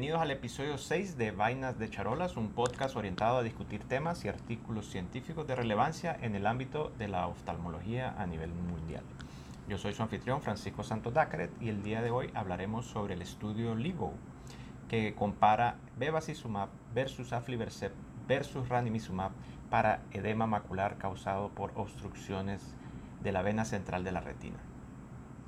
Bienvenidos al episodio 6 de Vainas de Charolas, un podcast orientado a discutir temas y artículos científicos de relevancia en el ámbito de la oftalmología a nivel mundial. Yo soy su anfitrión Francisco Santos Dacret y el día de hoy hablaremos sobre el estudio LIVO que compara bevacizumab versus aflibercept versus ranimizumab para edema macular causado por obstrucciones de la vena central de la retina.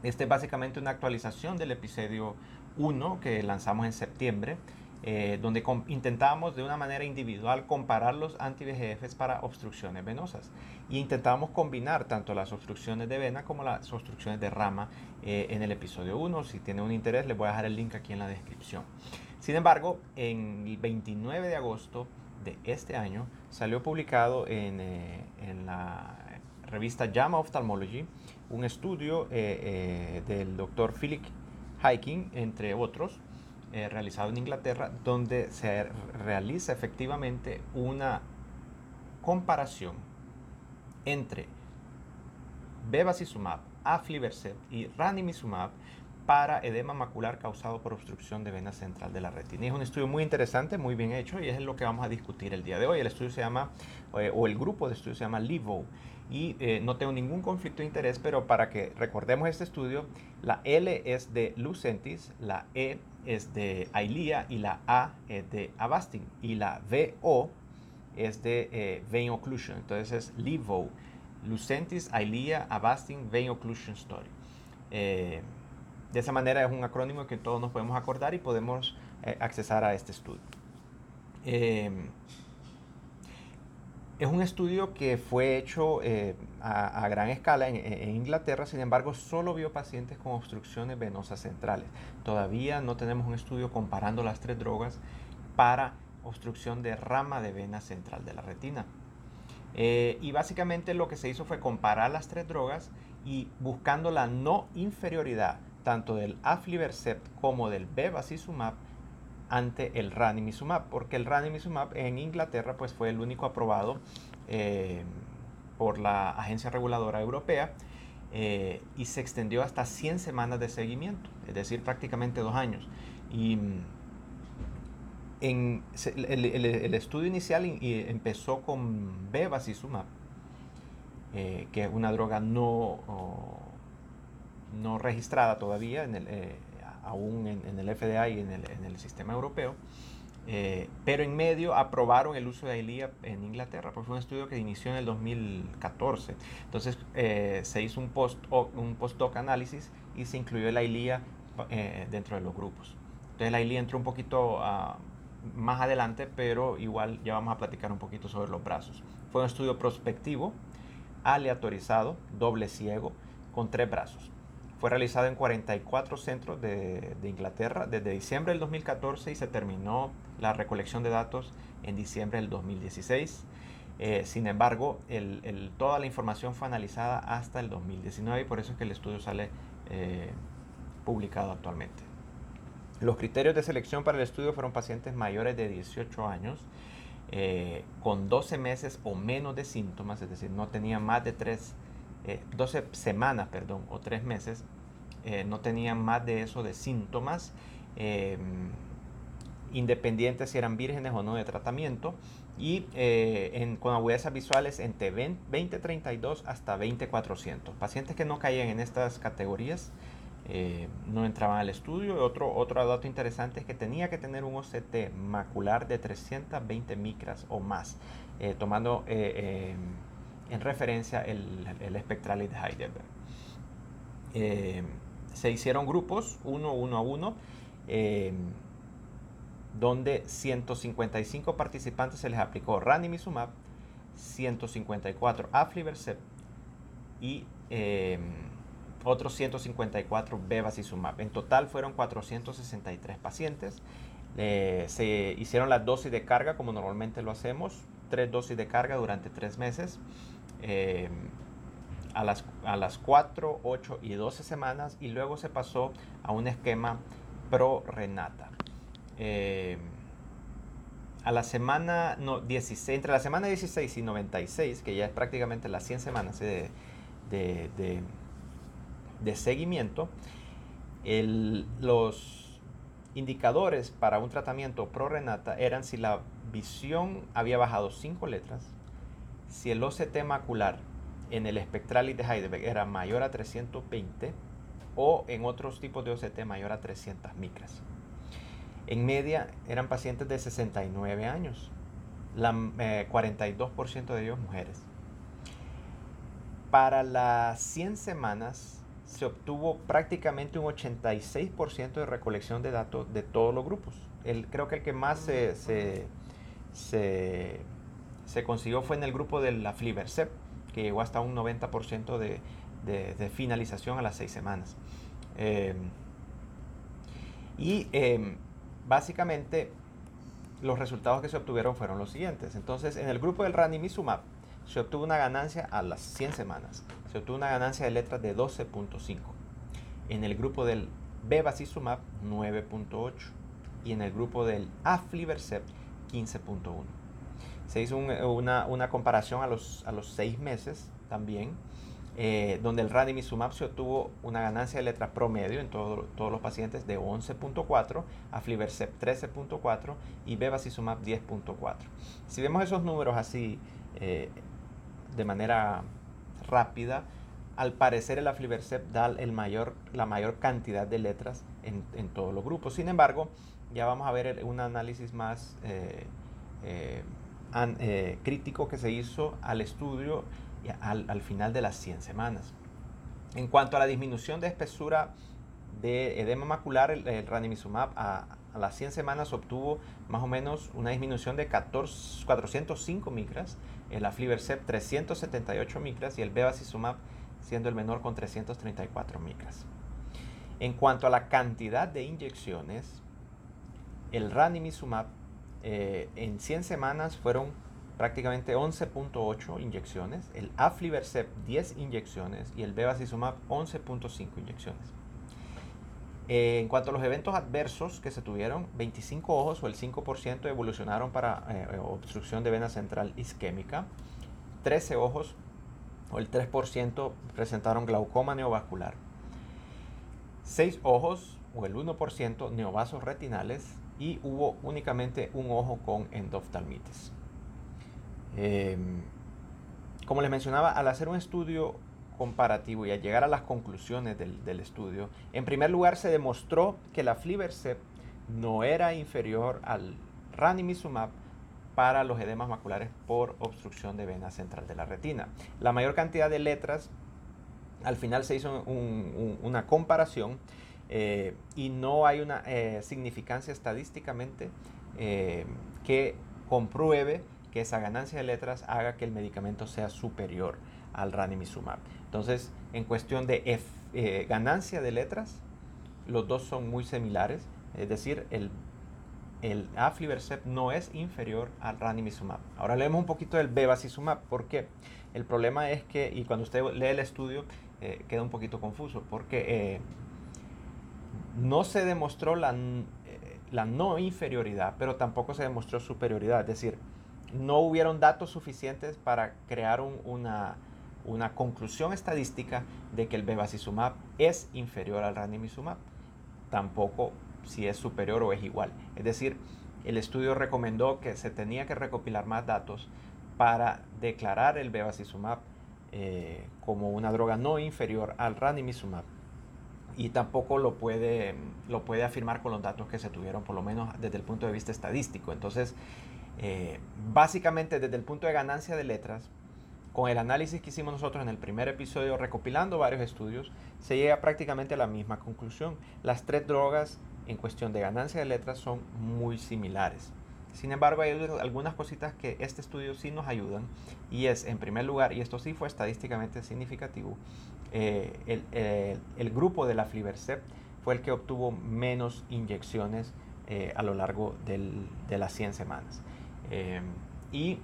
Este es básicamente una actualización del episodio 1 que lanzamos en septiembre, eh, donde intentábamos de una manera individual comparar los anti-VEGFs para obstrucciones venosas. Y intentábamos combinar tanto las obstrucciones de vena como las obstrucciones de rama eh, en el episodio 1. Si tienen un interés, les voy a dejar el link aquí en la descripción. Sin embargo, en el 29 de agosto de este año salió publicado en, eh, en la revista JAMA Ophthalmology un estudio del doctor Philip Hiking, entre otros, eh, realizado en Inglaterra, donde se realiza efectivamente una comparación entre bevacizumab, aflibercept y ranimizumab para edema macular causado por obstrucción de vena central de la retina. es un estudio muy interesante, muy bien hecho y es lo que vamos a discutir el día de hoy. El estudio se llama, eh, o el grupo de estudio se llama LIVO y eh, no tengo ningún conflicto de interés, pero para que recordemos este estudio, la L es de Lucentis, la E es de Ailía y la A es de Avastin y la VO es de eh, Vein Occlusion. Entonces es LIVO, Lucentis, Ailía, Avastin, Vein Occlusion Story. Eh, de esa manera es un acrónimo que todos nos podemos acordar y podemos accesar a este estudio. Es un estudio que fue hecho eh, a, gran escala en, Inglaterra, sin embargo, solo vio pacientes con obstrucciones venosas centrales. Todavía no tenemos un estudio comparando las tres drogas para obstrucción de rama de vena central de la retina. Eh, y básicamente lo que se hizo fue comparar las tres drogas y buscando la no inferioridad tanto del aflibercept como del bevacizumab ante el ranimizumab, porque el ranimizumab en Inglaterra pues fue el único aprobado eh, por la Agencia Reguladora Europea eh, y se extendió hasta 100 semanas de seguimiento, es decir, prácticamente dos años. Y mm, en, el, estudio inicial empezó con bevacizumab, eh, que es una droga no, no registrada todavía en el, aún en, el FDA y en el, sistema europeo. Eh, pero en medio aprobaron el uso de AILIA en Inglaterra, porque fue un estudio que inició en el 2014. Entonces eh, se hizo un post un post-doc análisis y se incluyó el AILIA eh, dentro de los grupos. Entonces la AILIA entró un poquito ah, más adelante, pero igual ya vamos a platicar un poquito sobre los brazos. Fue un estudio prospectivo, aleatorizado, doble ciego, con tres brazos. Fue realizado en 44 centros de, Inglaterra desde diciembre del 2014 y se terminó la recolección de datos en diciembre del 2016. Eh, sin embargo, toda la información fue analizada hasta el 2019 y por eso es que el estudio sale eh, publicado actualmente. Los criterios de selección para el estudio fueron pacientes mayores de 18 años eh, con 12 meses o menos de síntomas, es decir, no tenían más de 3 12 eh, semanas, perdón, o 3 meses, eh, no tenían más de eso de síntomas, eh, independientes si eran vírgenes o no de tratamiento, y con agudezas visuales entre 2032 hasta 20400. Pacientes que no caían en estas categorías no entraban al estudio. Otro, otro dato interesante es que tenía que tener un OCT macular de 320 micras o más, tomando en referencia el, el espectral de Heidelberg. Eh, se hicieron grupos, uno, uno a uno, eh, donde 155 participantes se les aplicó ranimizumab, 154 aflibercept y eh, otros 154 bevacizumab. En total fueron 463 pacientes. se hicieron las dosis de carga como normalmente lo hacemos, tres dosis de carga durante tres meses. Eh, a, las, a las 4, 8 y 12 semanas y luego se pasó a un esquema pro renata. Eh, a la semana no, 16, entre la semana 16 y 96, que ya es prácticamente las 100 semanas de, de, seguimiento, el, los indicadores para un tratamiento pro renata eran si la visión había bajado 5 letras, si el OCT macular en el espectral de Heidelberg era mayor a 320 o en otros tipos de OCT mayor a 300 micras. En media eran pacientes de 69 años, la, 42% eh, de ellos mujeres. Para las 100 semanas se obtuvo prácticamente un 86% de recolección de datos de todos los grupos. El, creo que el que más se, consiguió fue en el grupo de la Flivercep, que llegó hasta un 90% de, de, finalización a las 6 semanas. Em, y em, básicamente los resultados que se obtuvieron fueron los siguientes. Entonces, en el grupo del ranimizumab se obtuvo una ganancia a las 100 semanas. Se obtuvo una ganancia de letras de 12.5. En el grupo del bevacizumab, 9.8. Y en el grupo del aflibercept, 15.1. Se hizo una, comparación a los, a los 6 meses también, eh, donde el ranimizumab se obtuvo una ganancia de letras promedio en todos los pacientes de 11.4, aflibercept 13.4 y bevacizumab 10.4. Si vemos esos números así eh, de manera rápida, al parecer el Aflibercept da el mayor, la mayor cantidad de letras en, todos los grupos. Sin embargo, ya vamos a ver un análisis más eh, eh, eh, crítico que se hizo al estudio al, final de las 100 semanas. En cuanto a la disminución de espesura de edema macular, el, ranimizumab a, a, las 100 semanas obtuvo más o menos una disminución de 14, 405 micras el aflibercept 378 micras y el bevacizumab siendo el menor con 334 micras. En cuanto a la cantidad de inyecciones, el ranimizumab eh, en 100 semanas fueron prácticamente 11.8 inyecciones, el aflibercept 10 inyecciones y el bevacizumab 11.5 inyecciones. Eh, en cuanto a los eventos adversos que se tuvieron, 25 ojos o el 5% evolucionaron para eh, obstrucción de vena central isquémica, 13 ojos o el 3% presentaron glaucoma neovascular, 6 ojos o el 1% neovasos retinales y hubo únicamente un ojo con endoftalmitis. Em, como les mencionaba, al hacer un estudio comparativo y al llegar a las conclusiones del, estudio, en primer lugar se demostró que la Flivercept no era inferior al ranimizumab para los edemas maculares por obstrucción de vena central de la retina. La mayor cantidad de letras, al final se hizo una comparación eh, y no hay una eh, significancia estadísticamente eh, que compruebe que esa ganancia de letras haga que el medicamento sea superior al ranimizumab. Entonces, en cuestión de ganancia de letras, los dos son muy similares. Es decir, el, el aflibercept no es inferior al ranimizumab. Ahora leemos un poquito del bevacizumab, porque el problema es que, y cuando usted lee el estudio, queda un poquito confuso, porque no se demostró la, la no inferioridad, pero tampoco se demostró superioridad. Es decir, no hubieron datos suficientes para crear una una conclusión estadística de que el bevacizumab es inferior al ranimizumab, tampoco si es superior o es igual. Es decir, el estudio recomendó que se tenía que recopilar más datos para declarar el bevacizumab eh, como una droga no inferior al ranimizumab y tampoco lo puede, lo puede afirmar con los datos que se tuvieron, por lo menos desde el punto de vista estadístico. Entonces, eh, básicamente desde el punto de ganancia de letras, con el análisis que hicimos nosotros en el primer episodio, recopilando varios estudios, se llega prácticamente a la misma conclusión. Las tres drogas en cuestión de ganancia de letras son muy similares. Sin embargo, hay algunas cositas que este estudio sí nos ayudan y es, en primer lugar, y esto sí fue estadísticamente significativo, eh, el, grupo de la Flivercept fue el que obtuvo menos inyecciones eh, a lo largo de las 100 semanas. Eh, y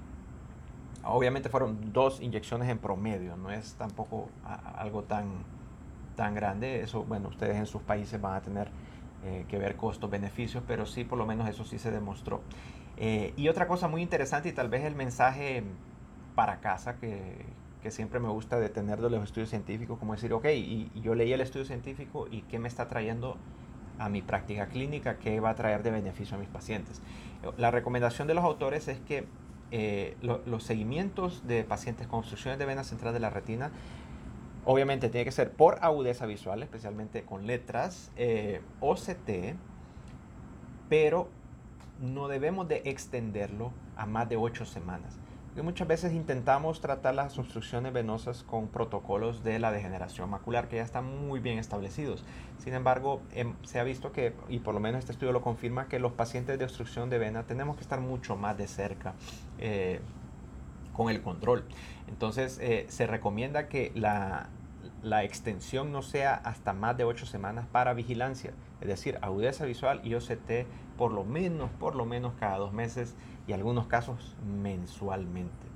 Obviamente fueron dos inyecciones en promedio, no es tampoco algo tan, tan grande. Eso, bueno, ustedes en sus países van a tener eh, que ver costos, beneficios, pero sí, por lo menos eso sí se demostró. Eh, y otra cosa muy interesante y tal vez el mensaje para casa que, que siempre me gusta de tener de los estudios científicos, como decir, ok, y, yo leí el estudio científico y qué me está trayendo a mi práctica clínica, qué va a traer de beneficio a mis pacientes. La recomendación de los autores es que eh, los seguimientos de pacientes con obstrucciones de vena central de la retina, obviamente tiene que ser por agudeza visual, especialmente con letras, eh, OCT, pero no debemos de extenderlo a más de ocho semanas muchas veces intentamos tratar las obstrucciones venosas con protocolos de la degeneración macular que ya están muy bien establecidos. Sin embargo, em, se ha visto que, y por lo menos este estudio lo confirma, que los pacientes de obstrucción de vena tenemos que estar mucho más de cerca eh, con el control. Entonces, eh, se recomienda que la, la extensión no sea hasta más de 8 semanas para vigilancia, es decir, agudeza visual y OCT por lo menos, por lo menos cada dos meses y algunos casos mensualmente.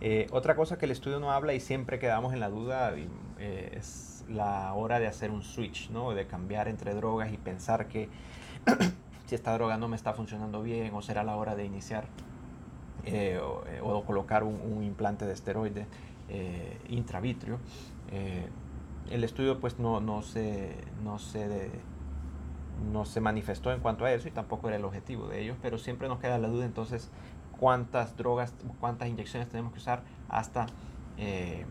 Eh, otra cosa que el estudio no habla y siempre quedamos en la duda eh, es la hora de hacer un switch, ¿no? de cambiar entre drogas y pensar que si esta droga no me está funcionando bien o será la hora de iniciar eh, o, colocar un, implante de esteroide intravitrio. el estudio pues no, no se, no se no se manifestó en cuanto a eso y tampoco era el objetivo de ellos, pero siempre nos queda la duda entonces cuántas drogas, cuántas inyecciones tenemos que usar hasta eh,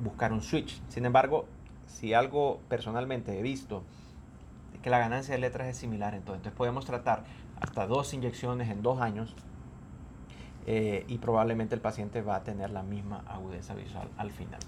buscar un switch. Sin embargo, si algo personalmente he visto que la ganancia de letras es similar, entonces, podemos tratar hasta dos inyecciones en dos años eh, y probablemente el paciente va a tener la misma agudeza visual al final.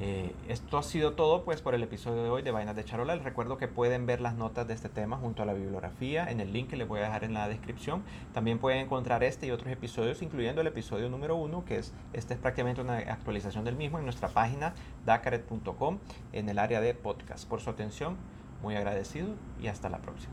Eh, esto ha sido todo pues por el episodio de hoy de Vainas de Charola. Les recuerdo que pueden ver las notas de este tema junto a la bibliografía en el link que les voy a dejar en la descripción. También pueden encontrar este y otros episodios, incluyendo el episodio número uno, que es este es prácticamente una actualización del mismo en nuestra página dacaret.com en el área de podcast. Por su atención, muy agradecido y hasta la próxima.